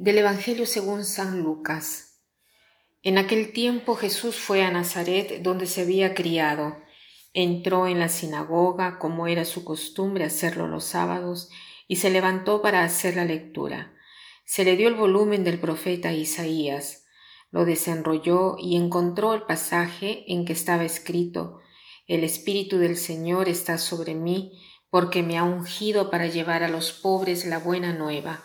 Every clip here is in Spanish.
Del Evangelio según San Lucas. En aquel tiempo Jesús fue a Nazaret, donde se había criado. Entró en la sinagoga, como era su costumbre hacerlo los sábados, y se levantó para hacer la lectura. Se le dio el volumen del profeta Isaías, lo desenrolló y encontró el pasaje en que estaba escrito El Espíritu del Señor está sobre mí, porque me ha ungido para llevar a los pobres la buena nueva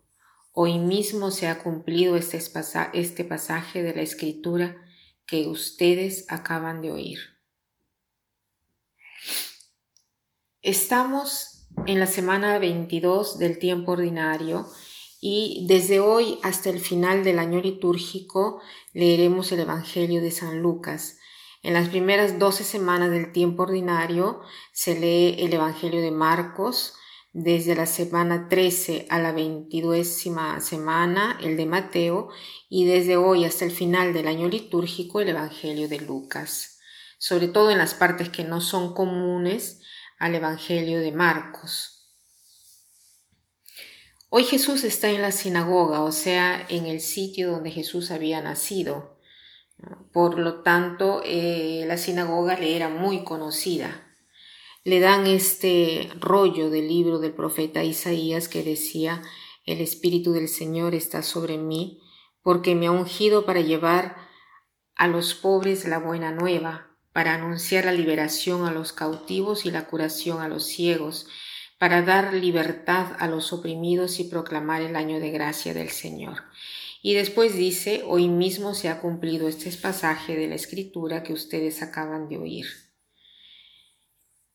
Hoy mismo se ha cumplido este, este pasaje de la escritura que ustedes acaban de oír. Estamos en la semana 22 del tiempo ordinario y desde hoy hasta el final del año litúrgico leeremos el Evangelio de San Lucas. En las primeras 12 semanas del tiempo ordinario se lee el Evangelio de Marcos, desde la semana 13 a la 22 semana el de Mateo y desde hoy hasta el final del año litúrgico el Evangelio de Lucas, sobre todo en las partes que no son comunes al Evangelio de Marcos. Hoy Jesús está en la sinagoga, o sea, en el sitio donde Jesús había nacido. Por lo tanto, eh, la sinagoga le era muy conocida le dan este rollo del libro del profeta Isaías que decía, el Espíritu del Señor está sobre mí, porque me ha ungido para llevar a los pobres la buena nueva, para anunciar la liberación a los cautivos y la curación a los ciegos, para dar libertad a los oprimidos y proclamar el año de gracia del Señor. Y después dice, hoy mismo se ha cumplido este pasaje de la escritura que ustedes acaban de oír.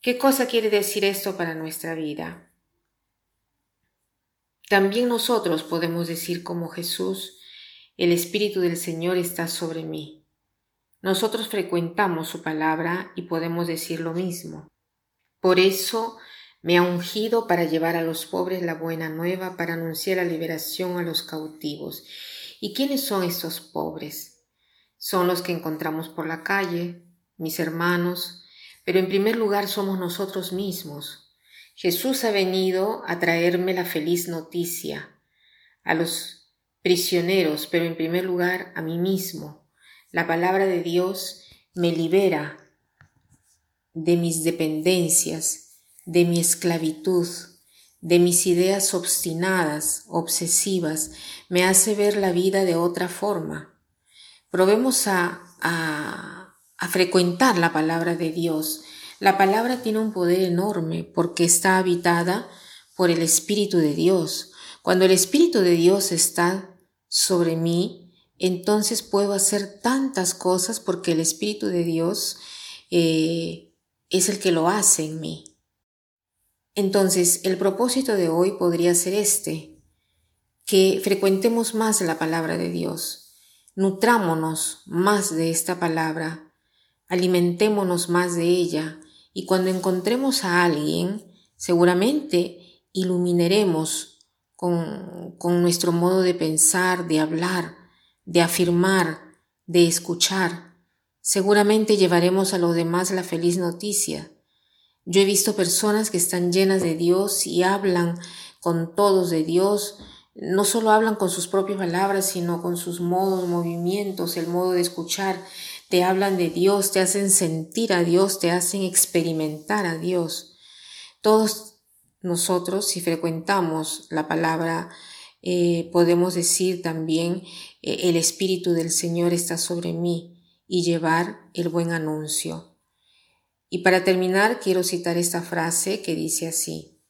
¿Qué cosa quiere decir esto para nuestra vida? También nosotros podemos decir como Jesús, el Espíritu del Señor está sobre mí. Nosotros frecuentamos su palabra y podemos decir lo mismo. Por eso me ha ungido para llevar a los pobres la buena nueva, para anunciar la liberación a los cautivos. ¿Y quiénes son estos pobres? Son los que encontramos por la calle, mis hermanos, pero en primer lugar somos nosotros mismos. Jesús ha venido a traerme la feliz noticia, a los prisioneros, pero en primer lugar a mí mismo. La palabra de Dios me libera de mis dependencias, de mi esclavitud, de mis ideas obstinadas, obsesivas, me hace ver la vida de otra forma. Probemos a, a a frecuentar la palabra de Dios. La palabra tiene un poder enorme porque está habitada por el Espíritu de Dios. Cuando el Espíritu de Dios está sobre mí, entonces puedo hacer tantas cosas porque el Espíritu de Dios eh, es el que lo hace en mí. Entonces, el propósito de hoy podría ser este, que frecuentemos más la palabra de Dios, nutrámonos más de esta palabra, alimentémonos más de ella y cuando encontremos a alguien, seguramente iluminaremos con, con nuestro modo de pensar, de hablar, de afirmar, de escuchar. Seguramente llevaremos a los demás la feliz noticia. Yo he visto personas que están llenas de Dios y hablan con todos de Dios, no solo hablan con sus propias palabras, sino con sus modos, movimientos, el modo de escuchar, te hablan de Dios, te hacen sentir a Dios, te hacen experimentar a Dios. Todos nosotros, si frecuentamos la palabra, eh, podemos decir también, eh, el Espíritu del Señor está sobre mí y llevar el buen anuncio. Y para terminar, quiero citar esta frase que dice así,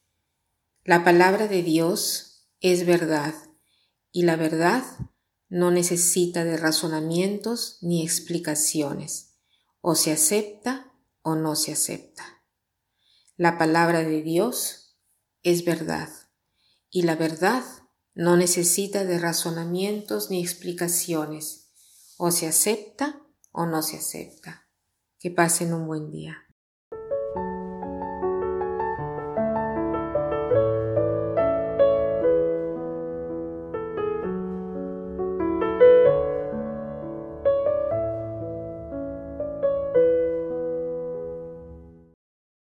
la palabra de Dios es verdad y la verdad no necesita de razonamientos ni explicaciones. O se acepta o no se acepta. La palabra de Dios es verdad y la verdad no necesita de razonamientos ni explicaciones. O se acepta o no se acepta. Que pasen un buen día.